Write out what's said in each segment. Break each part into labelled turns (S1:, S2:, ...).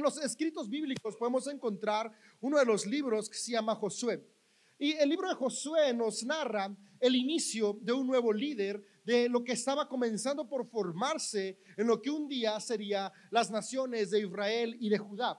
S1: en los escritos bíblicos podemos encontrar uno de los libros que se llama Josué. Y el libro de Josué nos narra el inicio de un nuevo líder, de lo que estaba comenzando por formarse en lo que un día sería las naciones de Israel y de Judá.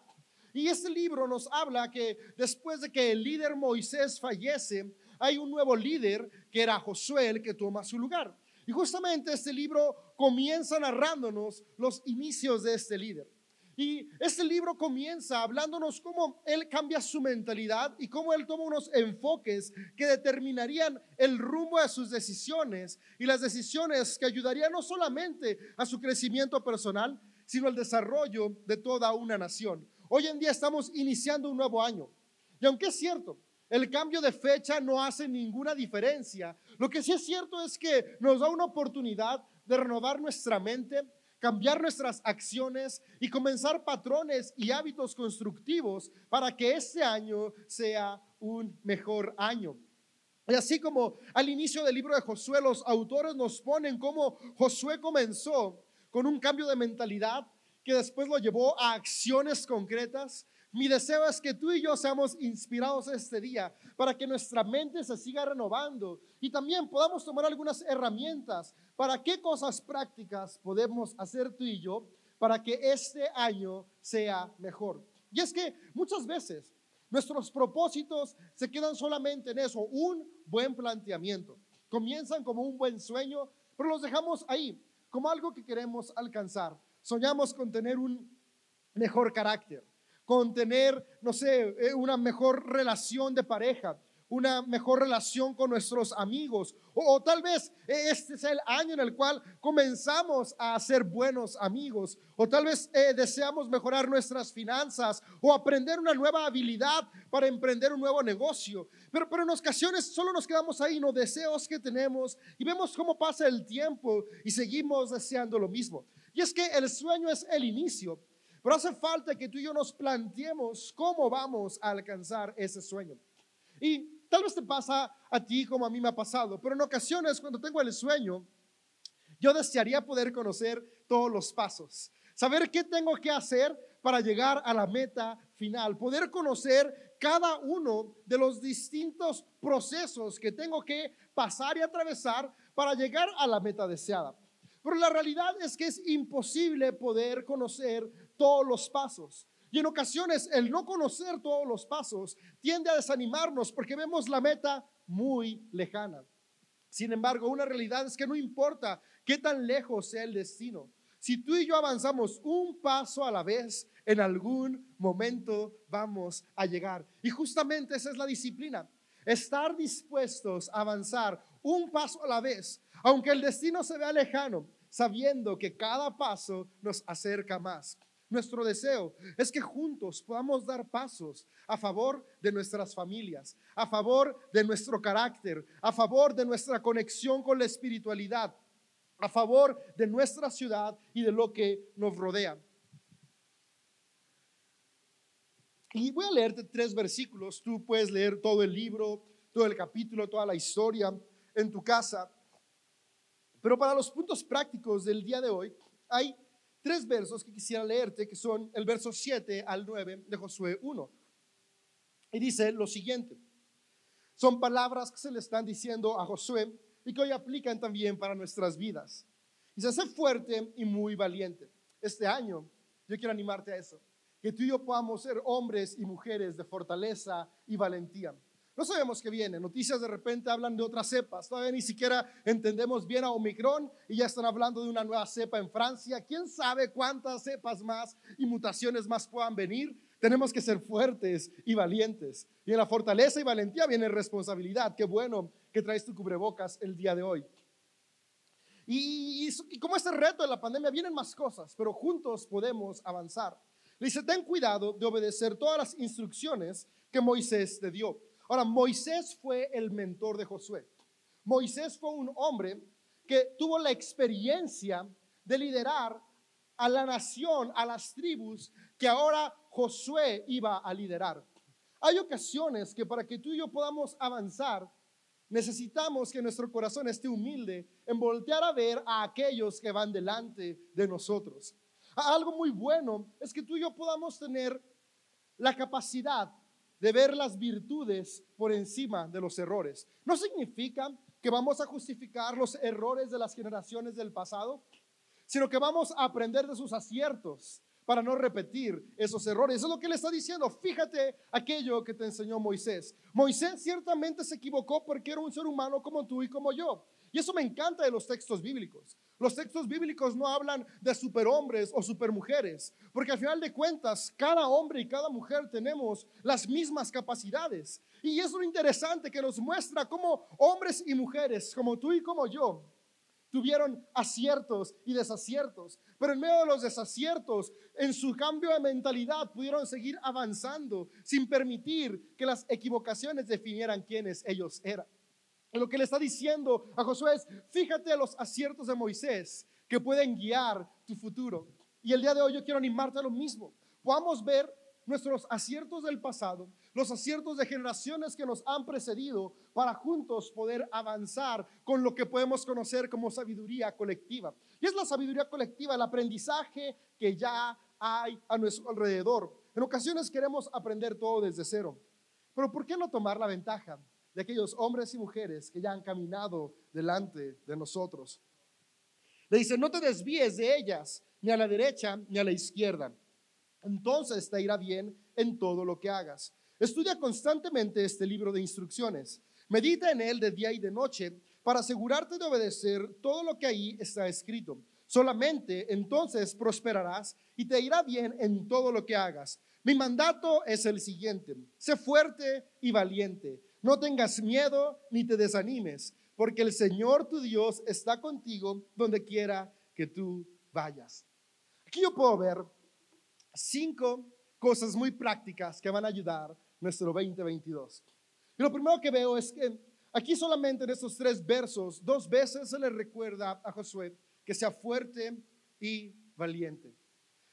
S1: Y este libro nos habla que después de que el líder Moisés fallece, hay un nuevo líder que era Josué el que toma su lugar. Y justamente este libro comienza narrándonos los inicios de este líder. Y este libro comienza hablándonos cómo él cambia su mentalidad y cómo él toma unos enfoques que determinarían el rumbo de sus decisiones y las decisiones que ayudarían no solamente a su crecimiento personal, sino al desarrollo de toda una nación. Hoy en día estamos iniciando un nuevo año. Y aunque es cierto, el cambio de fecha no hace ninguna diferencia. Lo que sí es cierto es que nos da una oportunidad de renovar nuestra mente, cambiar nuestras acciones y comenzar patrones y hábitos constructivos para que este año sea un mejor año. Y así como al inicio del libro de Josué, los autores nos ponen cómo Josué comenzó con un cambio de mentalidad, que después lo llevó a acciones concretas. Mi deseo es que tú y yo seamos inspirados este día para que nuestra mente se siga renovando y también podamos tomar algunas herramientas para qué cosas prácticas podemos hacer tú y yo para que este año sea mejor. Y es que muchas veces nuestros propósitos se quedan solamente en eso, un buen planteamiento. Comienzan como un buen sueño, pero los dejamos ahí, como algo que queremos alcanzar. Soñamos con tener un mejor carácter, con tener, no sé, eh, una mejor relación de pareja, una mejor relación con nuestros amigos. O, tal vez eh, este es el año en el cual comenzamos a ser buenos amigos. O tal vez eh, deseamos mejorar nuestras finanzas o aprender una nueva habilidad para emprender un nuevo negocio. Pero, pero en ocasiones solo nos quedamos ahí, no deseos que tenemos y vemos cómo pasa el tiempo y seguimos deseando lo mismo. Y es que el sueño es el inicio, pero hace falta que tú y yo nos planteemos cómo vamos a alcanzar ese sueño. Y tal vez te pasa a ti como a mí me ha pasado, pero en ocasiones cuando tengo el sueño, yo desearía poder conocer todos los pasos, saber qué tengo que hacer para llegar a la meta final, poder conocer cada uno de los distintos procesos que tengo que pasar y atravesar para llegar a la meta deseada. Pero la realidad es que es imposible poder conocer todos los pasos. Y en ocasiones el no conocer todos los pasos tiende a desanimarnos porque vemos la meta muy lejana. Sin embargo, una realidad es que no importa qué tan lejos sea el destino. Si tú y yo avanzamos un paso a la vez, en algún momento vamos a llegar. Y justamente esa es la disciplina. Estar dispuestos a avanzar un paso a la vez, aunque el destino se vea lejano, sabiendo que cada paso nos acerca más. Nuestro deseo es que juntos podamos dar pasos a favor de nuestras familias, a favor de nuestro carácter, a favor de nuestra conexión con la espiritualidad, a favor de nuestra ciudad y de lo que nos rodea. Y voy a leerte tres versículos. Tú puedes leer todo el libro, todo el capítulo, toda la historia en tu casa. Pero para los puntos prácticos del día de hoy, hay tres versos que quisiera leerte, que son el verso 7 al 9 de Josué 1. Y dice lo siguiente. Son palabras que se le están diciendo a Josué y que hoy aplican también para nuestras vidas. Y se sé fuerte y muy valiente. Este año yo quiero animarte a eso. Que tú y yo podamos ser hombres y mujeres de fortaleza y valentía. No sabemos qué viene. Noticias de repente hablan de otras cepas. Todavía ni siquiera entendemos bien a Omicron y ya están hablando de una nueva cepa en Francia. ¿Quién sabe cuántas cepas más y mutaciones más puedan venir? Tenemos que ser fuertes y valientes. Y en la fortaleza y valentía viene responsabilidad. Qué bueno que traes tu cubrebocas el día de hoy. Y, y, como este reto de la pandemia vienen más cosas, pero juntos podemos avanzar. Le dice, ten cuidado de obedecer todas las instrucciones que Moisés te dio Ahora, Moisés fue el mentor de Josué. Moisés fue un hombre que tuvo la experiencia de liderar a la nación, a las tribus que ahora Josué iba a liderar. Hay ocasiones que para que tú y yo podamos avanzar, necesitamos que nuestro corazón esté humilde en voltear a ver a aquellos que van delante de nosotros. Algo muy bueno es que tú y yo podamos tener la capacidad de ver las virtudes por encima de los errores. No significa que vamos a justificar los errores de las generaciones del pasado, sino que vamos a aprender de sus aciertos para no repetir esos errores. Eso es lo que le está diciendo. Fíjate aquello que te enseñó Moisés. Moisés ciertamente se equivocó porque era un ser humano como tú y como yo. Y eso me encanta de los textos bíblicos. Los textos bíblicos no hablan de superhombres o supermujeres, porque al final de cuentas, cada hombre y cada mujer tenemos las mismas capacidades. Y es lo interesante que nos muestra cómo hombres y mujeres, como tú y como yo, tuvieron aciertos y desaciertos, pero en medio de los desaciertos, en su cambio de mentalidad, pudieron seguir avanzando sin permitir que las equivocaciones definieran quiénes ellos eran. Lo que le está diciendo a Josué es, fíjate a los aciertos de Moisés que pueden guiar tu futuro. Y el día de hoy yo quiero animarte a lo mismo. Podamos ver nuestros aciertos del pasado, los aciertos de generaciones que nos han precedido, para juntos poder avanzar con lo que podemos conocer como sabiduría colectiva. Y es la sabiduría colectiva, el aprendizaje que ya hay a nuestro alrededor. En ocasiones queremos aprender todo desde cero, pero ¿por qué no tomar la ventaja de aquellos hombres y mujeres que ya han caminado delante de nosotros. Le dice, no te desvíes de ellas, ni a la derecha ni a la izquierda. Entonces te irá bien en todo lo que hagas. Estudia constantemente este libro de instrucciones. Medita en él de día y de noche para asegurarte de obedecer todo lo que ahí está escrito. Solamente entonces prosperarás y te irá bien en todo lo que hagas. Mi mandato es el siguiente. Sé fuerte y valiente no tengas miedo ni te desanimes, porque el Señor tu Dios está contigo donde quiera que tú vayas. Aquí yo puedo ver cinco cosas muy prácticas que van a ayudar nuestro 2022. Y lo primero que veo es que aquí solamente en estos tres versos, dos veces se le recuerda a Josué que sea fuerte y valiente.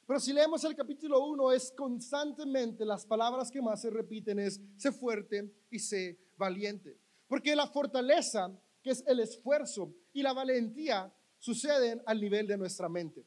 S1: Pero si leemos el capítulo 1, es constantemente las palabras que más se repiten es sé fuerte y sé valiente. Porque la fortaleza, que es el esfuerzo, y la valentía suceden al nivel de nuestra mente.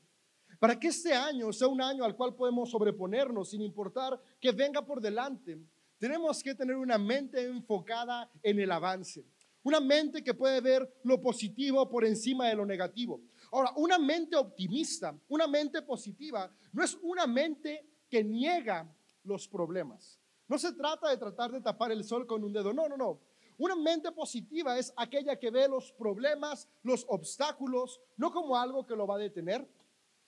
S1: Para que este año sea un año al cual podemos sobreponernos sin importar que venga por delante, tenemos que tener una mente enfocada en el avance. Una mente que puede ver lo positivo por encima de lo negativo. Ahora, una mente optimista, una mente positiva, no es una mente que niega los problemas. No se trata de tratar de tapar el sol con un dedo, no, no, no. Una mente positiva es aquella que ve los problemas, los obstáculos, no como algo que lo va a detener,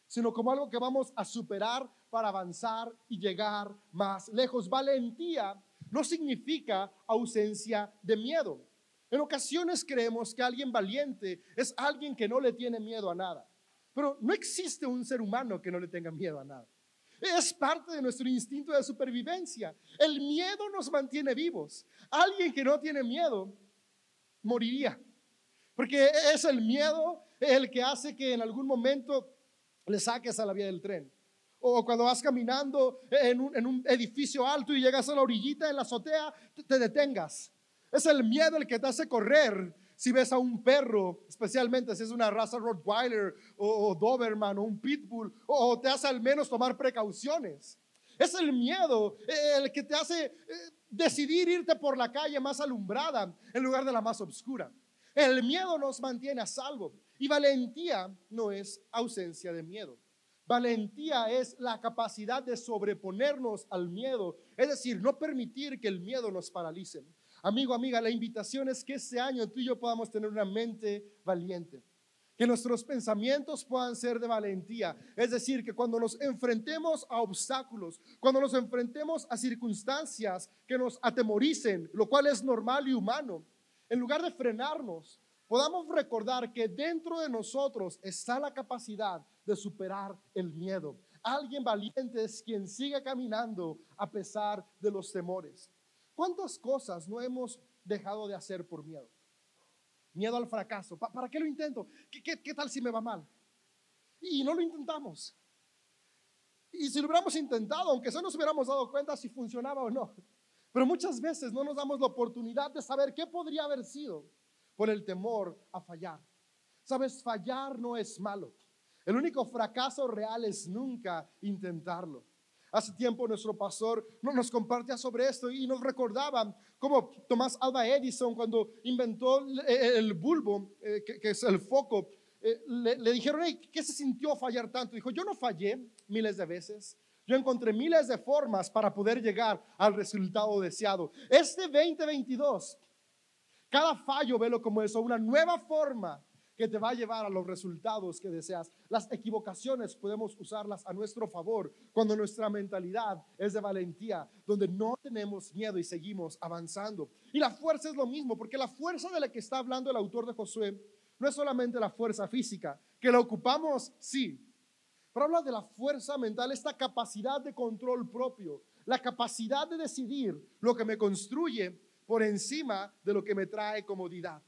S1: sino como algo que vamos a superar para avanzar y llegar más lejos. Valentía no significa ausencia de miedo. En ocasiones creemos que alguien valiente es alguien que no le tiene miedo a nada. Pero no existe un ser humano que no le tenga miedo a nada. Es parte de nuestro instinto de supervivencia. El miedo nos mantiene vivos. Alguien que no tiene miedo moriría. Porque es el miedo el que hace que en algún momento le saques a la vía del tren. O cuando vas caminando en un, edificio alto y llegas a la orillita en la azotea, te detengas. Es el miedo el que te hace correr. Si ves a un perro, especialmente si es una raza Rottweiler o, Doberman o un Pitbull, o, te hace al menos tomar precauciones. Es el miedo el que te hace eh, decidir irte por la calle más alumbrada en lugar de la más oscura. El miedo nos mantiene a salvo y valentía no es ausencia de miedo. Valentía es la capacidad de sobreponernos al miedo, es decir, no permitir que el miedo nos paralice. Amigo, amiga, la invitación es que este año tú y yo podamos tener una mente valiente. Que nuestros pensamientos puedan ser de valentía. Es decir, que cuando nos enfrentemos a obstáculos, cuando nos enfrentemos a circunstancias que nos atemoricen, lo cual es normal y humano, en lugar de frenarnos, podamos recordar que dentro de nosotros está la capacidad de superar el miedo. Alguien valiente es quien sigue caminando a pesar de los temores. ¿Cuántas cosas no hemos dejado de hacer por miedo? Miedo al fracaso. ¿Para qué lo intento? ¿Qué, tal si me va mal? Y no lo intentamos. Y si lo hubiéramos intentado, aunque solo nos hubiéramos dado cuenta si funcionaba o no. Pero muchas veces no nos damos la oportunidad de saber qué podría haber sido por el temor a fallar. Sabes, fallar no es malo. El único fracaso real es nunca intentarlo. Hace tiempo nuestro pastor nos compartía sobre esto y nos recordaba cómo Tomás Alba Edison cuando inventó el bulbo, eh, que es el foco, eh, le, dijeron, ¿qué se sintió fallar tanto? Dijo, yo no fallé miles de veces. Yo encontré miles de formas para poder llegar al resultado deseado. Este 2022, cada fallo, velo como eso, una nueva forma que te va a llevar a los resultados que deseas. Las equivocaciones podemos usarlas a nuestro favor cuando nuestra mentalidad es de valentía, donde no tenemos miedo y seguimos avanzando. Y la fuerza es lo mismo, porque la fuerza de la que está hablando el autor de Josué no es solamente la fuerza física, que la ocupamos, sí, pero habla de la fuerza mental, esta capacidad de control propio, la capacidad de decidir lo que me construye por encima de lo que me trae comodidad.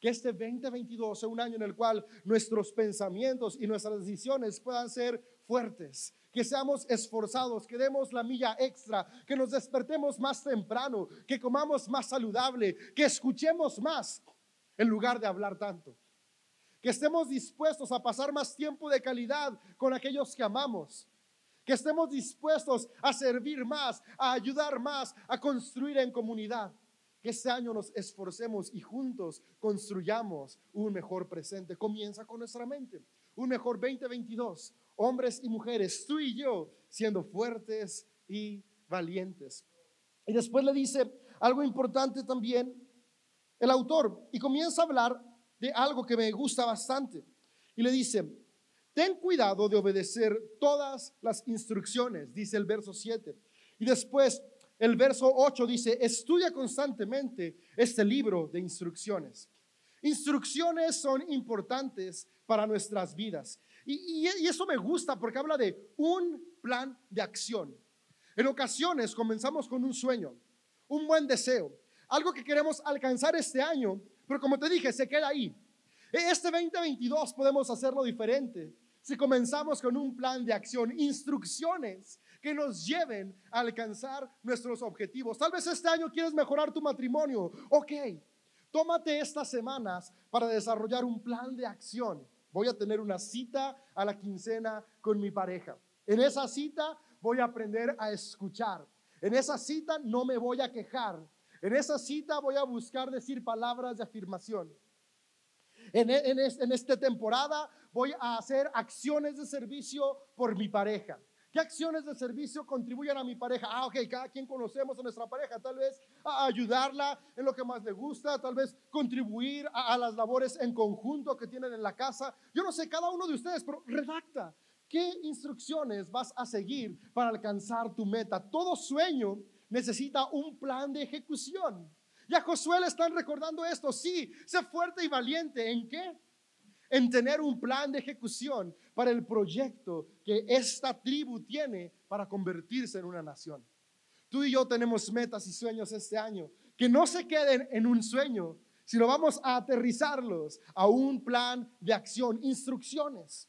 S1: Que este 2022 sea un año en el cual nuestros pensamientos y nuestras decisiones puedan ser fuertes, que seamos esforzados, que demos la milla extra, que nos despertemos más temprano, que comamos más saludable, que escuchemos más en lugar de hablar tanto. Que estemos dispuestos a pasar más tiempo de calidad con aquellos que amamos. Que estemos dispuestos a servir más, a ayudar más, a construir en comunidad. Que este año nos esforcemos y juntos construyamos un mejor presente. Comienza con nuestra mente. Un mejor 2022. Hombres y mujeres, tú y yo, siendo fuertes y valientes. Y después le dice algo importante también el autor y comienza a hablar de algo que me gusta bastante. Y le dice, ten cuidado de obedecer todas las instrucciones, dice el verso 7. Y después el verso 8 dice, estudia constantemente este libro de instrucciones. Instrucciones son importantes para nuestras vidas. Y, y, eso me gusta porque habla de un plan de acción. En ocasiones comenzamos con un sueño, un buen deseo, algo que queremos alcanzar este año, pero como te dije, se queda ahí. E, este 2022 podemos hacerlo diferente si comenzamos con un plan de acción, instrucciones que nos lleven a alcanzar nuestros objetivos. Tal vez este año quieres mejorar tu matrimonio. Ok, tómate estas semanas para desarrollar un plan de acción. Voy a tener una cita a la quincena con mi pareja. En esa cita voy a aprender a escuchar. En esa cita no me voy a quejar. En esa cita voy a buscar decir palabras de afirmación. En, e, en, esta temporada voy a hacer acciones de servicio por mi pareja. ¿Qué acciones de servicio contribuyen a mi pareja? Ah, ok, cada quien conocemos a nuestra pareja, tal vez a ayudarla en lo que más le gusta, tal vez contribuir a, a las labores en conjunto que tienen en la casa. Yo no sé, cada uno de ustedes, pero redacta. ¿Qué instrucciones vas a seguir para alcanzar tu meta? Todo sueño necesita un plan de ejecución. Y a Josué le están recordando esto, sí, sé fuerte y valiente. ¿En qué? En tener un plan de ejecución para el proyecto que esta tribu tiene para convertirse en una nación. Tú y yo tenemos metas y sueños este año, que no se queden en un sueño, sino vamos a aterrizarlos a un plan de acción, instrucciones.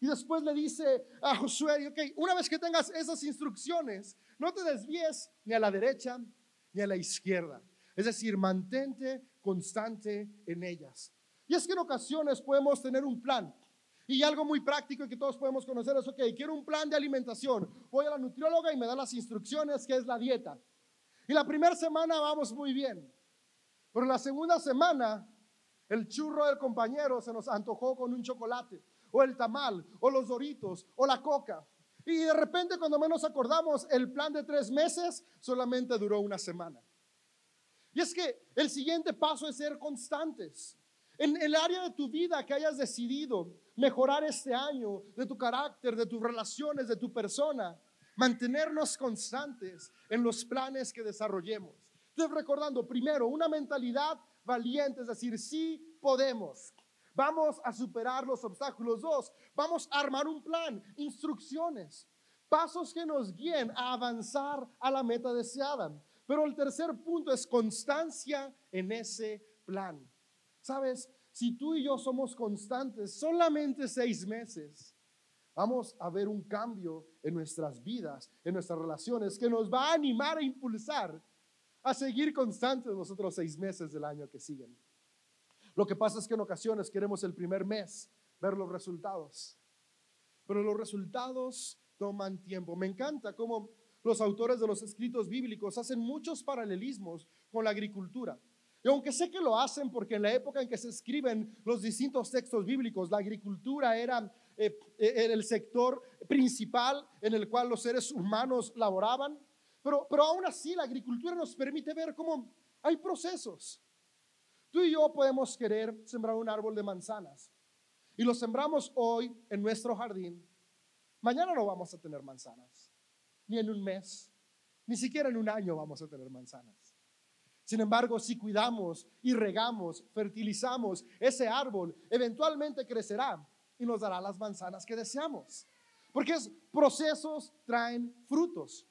S1: Y después le dice a Josué, ok, una vez que tengas esas instrucciones, no te desvíes ni a la derecha ni a la izquierda. Es decir, mantente constante en ellas. Y es que en ocasiones podemos tener un plan. Y algo muy práctico y que todos podemos conocer es, ok, quiero un plan de alimentación. Voy a la nutrióloga y me da las instrucciones, que es la dieta. Y la primera semana vamos muy bien. Pero la segunda semana, el churro del compañero se nos antojó con un chocolate o el tamal, o los doritos, o la coca. Y de repente cuando menos acordamos, el plan de tres meses solamente duró una semana. Y es que el siguiente paso es ser constantes. En el área de tu vida que hayas decidido mejorar este año, de tu carácter, de tus relaciones, de tu persona, mantenernos constantes en los planes que desarrollemos. Entonces recordando, primero, una mentalidad valiente, es decir, sí podemos. Vamos a superar los obstáculos. Dos, vamos a armar un plan, instrucciones, pasos que nos guíen a avanzar a la meta deseada. Pero el tercer punto es constancia en ese plan. Sabes, si tú y yo somos constantes solamente seis meses, vamos a ver un cambio en nuestras vidas, en nuestras relaciones, que nos va a animar a impulsar a seguir constantes los otros seis meses del año que siguen. Lo que pasa es que en ocasiones queremos el primer mes ver los resultados. pero los resultados toman tiempo. Me encanta cómo los autores de los escritos bíblicos hacen muchos paralelismos con la agricultura. Y aunque sé que lo hacen porque en la época en que se escriben los distintos textos bíblicos, la agricultura era eh, eh, el sector principal en el cual los seres humanos laboraban, pero, pero aún así la agricultura nos permite ver cómo hay procesos. Tú y yo podemos querer sembrar un árbol de manzanas y lo sembramos hoy en nuestro jardín. Mañana no vamos a tener manzanas, ni en un mes, ni siquiera en un año vamos a tener manzanas. Sin embargo, si cuidamos y regamos, fertilizamos ese árbol, eventualmente crecerá y nos dará las manzanas que deseamos. Porque es, procesos traen frutos.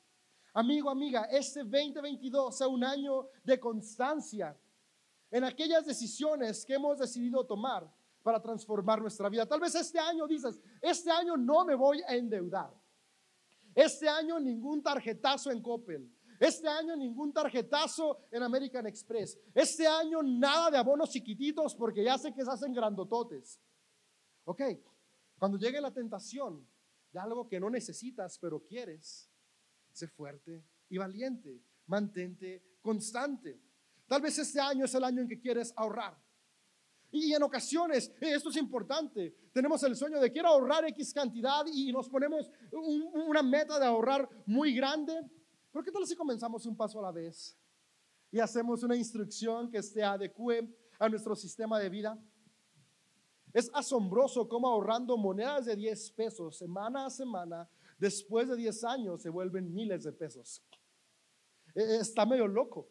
S1: Amigo, amiga, este 2022 sea un año de constancia en aquellas decisiones que hemos decidido tomar para transformar nuestra vida. Tal vez este año dices, este año no me voy a endeudar. Este año ningún tarjetazo en Coppel. Este año ningún tarjetazo en American Express. Este año nada de abonos chiquititos porque ya sé que se hacen grandototes. Ok, cuando llegue la tentación de algo que no necesitas pero quieres, sé fuerte y valiente. Mantente constante. Tal vez este año es el año en que quieres ahorrar. Y en ocasiones, eh, esto es importante, tenemos el sueño de quiero ahorrar X cantidad y nos ponemos una meta de ahorrar muy grande pero ¿qué tal si comenzamos un paso a la vez y hacemos una instrucción que se adecue a nuestro sistema de vida? Es asombroso cómo ahorrando monedas de 10 pesos semana a semana, después de 10 años se vuelven miles de pesos. E, e, está medio loco,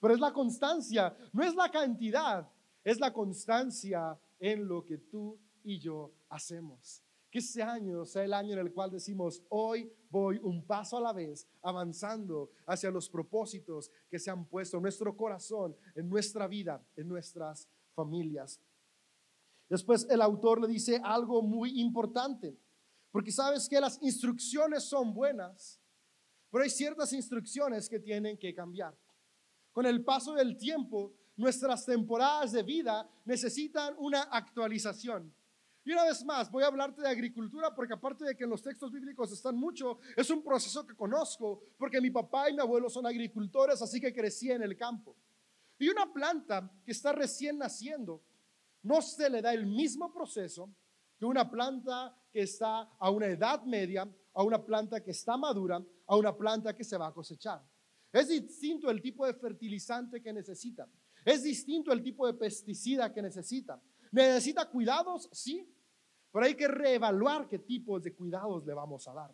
S1: pero es la constancia, no es la cantidad, es la constancia en lo que tú y yo hacemos. Que este año sea el año en el cual decimos, hoy voy un paso a la vez, avanzando hacia los propósitos que se han puesto en nuestro corazón, en nuestra vida, en nuestras familias. Después el autor le dice algo muy importante, porque sabes que las instrucciones son buenas, pero hay ciertas instrucciones que tienen que cambiar. Con el paso del tiempo, nuestras temporadas de vida necesitan una actualización. Y una vez más, voy a hablarte de agricultura porque aparte de que en los textos bíblicos están mucho, es un proceso que conozco porque mi papá y mi abuelo son agricultores, así que crecí en el campo. Y una planta que está recién naciendo, no se le da el mismo proceso que una planta que está a una edad media, a una planta que está madura, a una planta que se va a cosechar. Es distinto el tipo de fertilizante que necesita. Es distinto el tipo de pesticida que necesita. ¿Necesita cuidados? Sí. Pero hay que reevaluar qué tipos de cuidados le vamos a dar.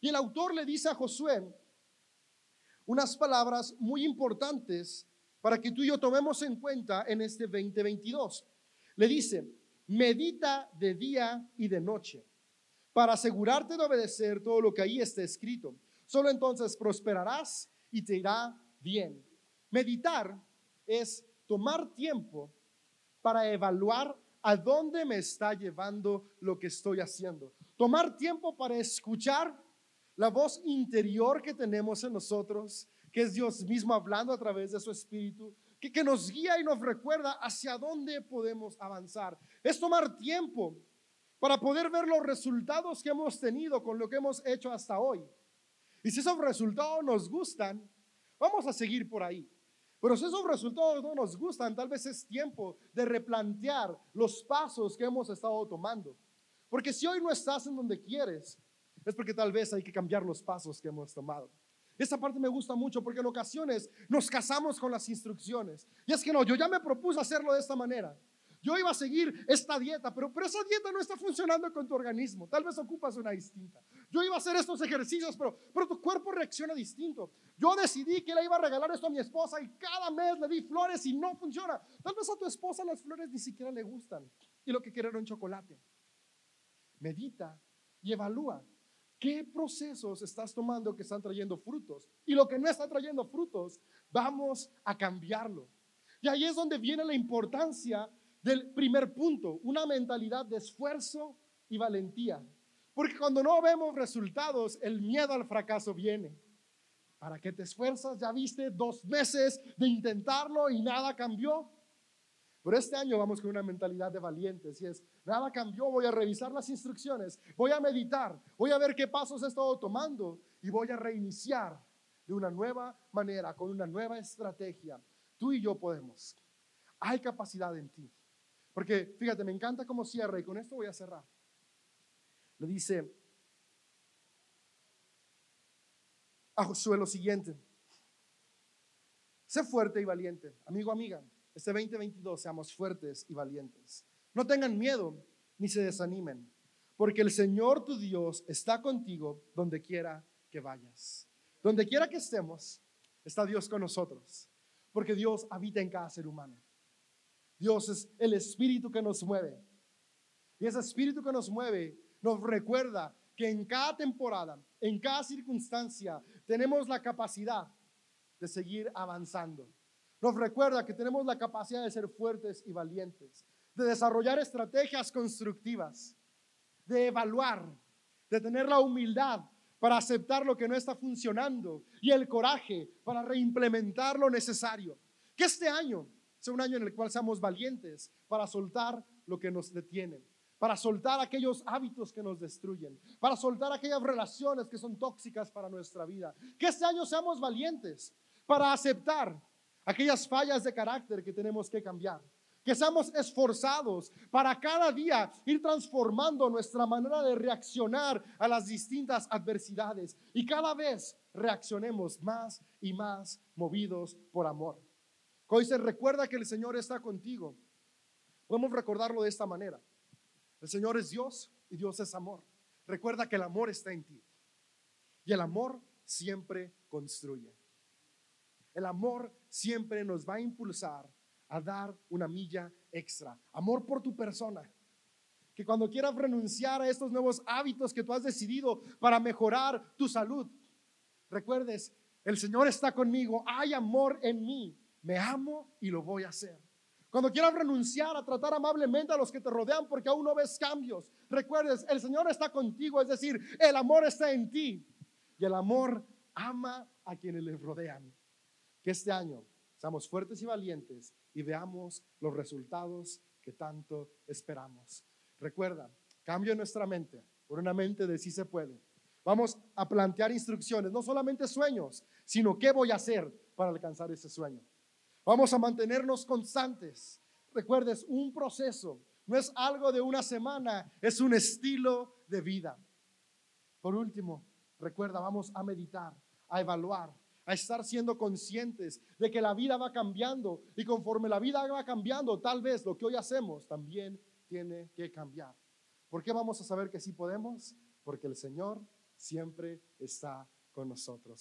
S1: Y el autor le dice a Josué unas palabras muy importantes para que tú y yo tomemos en cuenta en este 2022. Le dice, medita de día y de noche para asegurarte de obedecer todo lo que ahí está escrito. Solo entonces prosperarás y te irá bien. Meditar es tomar tiempo para evaluar a dónde me está llevando lo que estoy haciendo. Tomar tiempo para escuchar la voz interior que tenemos en nosotros, que es Dios mismo hablando a través de su espíritu, que, nos guía y nos recuerda hacia dónde podemos avanzar. Es tomar tiempo para poder ver los resultados que hemos tenido con lo que hemos hecho hasta hoy. Y si esos resultados nos gustan, vamos a seguir por ahí. Pero si esos resultados no nos gustan, tal vez es tiempo de replantear los pasos que hemos estado tomando. Porque si hoy no estás en donde quieres, es porque tal vez hay que cambiar los pasos que hemos tomado. Esta parte me gusta mucho porque en ocasiones nos casamos con las instrucciones. Y es que no, yo ya me propuse hacerlo de esta manera. Yo iba a seguir esta dieta, pero, pero esa dieta no está funcionando con tu organismo. Tal vez ocupas una distinta. Yo iba a hacer estos ejercicios, pero, pero tu cuerpo reacciona distinto. Yo decidí que le iba a regalar esto a mi esposa y cada mes le di flores y no funciona. Tal vez a tu esposa las flores ni siquiera le gustan y lo que quiere era un chocolate. Medita y evalúa qué procesos estás tomando que están trayendo frutos. Y lo que no está trayendo frutos, vamos a cambiarlo. Y ahí es donde viene la importancia del primer punto, una mentalidad de esfuerzo y valentía. Porque cuando no vemos resultados, el miedo al fracaso viene. ¿Para qué te esfuerzas? Ya viste dos meses de intentarlo y nada cambió. Pero este año vamos con una mentalidad de valientes y es, nada cambió, voy a revisar las instrucciones, voy a meditar, voy a ver qué pasos he estado tomando y voy a reiniciar de una nueva manera, con una nueva estrategia. Tú y yo podemos. Hay capacidad en ti. Porque fíjate, me encanta cómo cierra y con esto voy a cerrar. Dice a Josué lo siguiente. Sé fuerte y valiente, amigo, amiga este 2022 seamos fuertes y valientes. No tengan miedo ni se desanimen, porque el Señor tu Dios está contigo donde quiera que vayas. Donde quiera que estemos, está Dios con nosotros, porque Dios habita en cada ser humano. Dios es el espíritu que nos mueve. Y ese espíritu que nos mueve nos recuerda que en cada temporada, en cada circunstancia, tenemos la capacidad de seguir avanzando nos recuerda que tenemos la capacidad de ser fuertes y valientes, de desarrollar estrategias constructivas, de evaluar, de tener la humildad para aceptar lo que no está funcionando y el coraje para reimplementar lo necesario. Que este año sea un año en el cual seamos valientes para soltar lo que nos detiene, para soltar aquellos hábitos que nos destruyen, para soltar aquellas relaciones que son tóxicas para nuestra vida. Que este año seamos valientes para aceptar aquellas fallas de carácter que tenemos que cambiar. Que seamos esforzados para cada día ir transformando nuestra manera de reaccionar a las distintas adversidades y cada vez reaccionemos más y más movidos por amor. Hoy se recuerda que el Señor está contigo. Podemos recordarlo de esta manera. El Señor es Dios y Dios es amor. Recuerda que el amor está en ti. Y el amor siempre construye. El amor siempre nos va a impulsar a dar una milla extra. Amor por tu persona. Que cuando quieras renunciar a estos nuevos hábitos que tú has decidido para mejorar tu salud, recuerdes, el Señor está conmigo, hay amor en mí, me amo y lo voy a hacer. Cuando quieras renunciar a tratar amablemente a los que te rodean porque aún no ves cambios, recuerdes, el Señor está contigo, es decir, el amor está en ti y el amor ama a quienes le rodean. Que este año seamos fuertes y valientes y veamos los resultados que tanto esperamos. Recuerda, cambio nuestra mente por una mente de sí se puede. Vamos a plantear instrucciones, no solamente sueños, sino qué voy a hacer para alcanzar ese sueño. Vamos a mantenernos constantes. Recuerdes, un proceso no es algo de una semana, es un estilo de vida. Por último, recuerda, vamos a meditar, a evaluar a estar siendo conscientes de que la vida va cambiando y conforme la vida va cambiando, tal vez lo que hoy hacemos también tiene que cambiar. ¿Por qué vamos a saber que sí podemos? Porque el Señor siempre está con nosotros.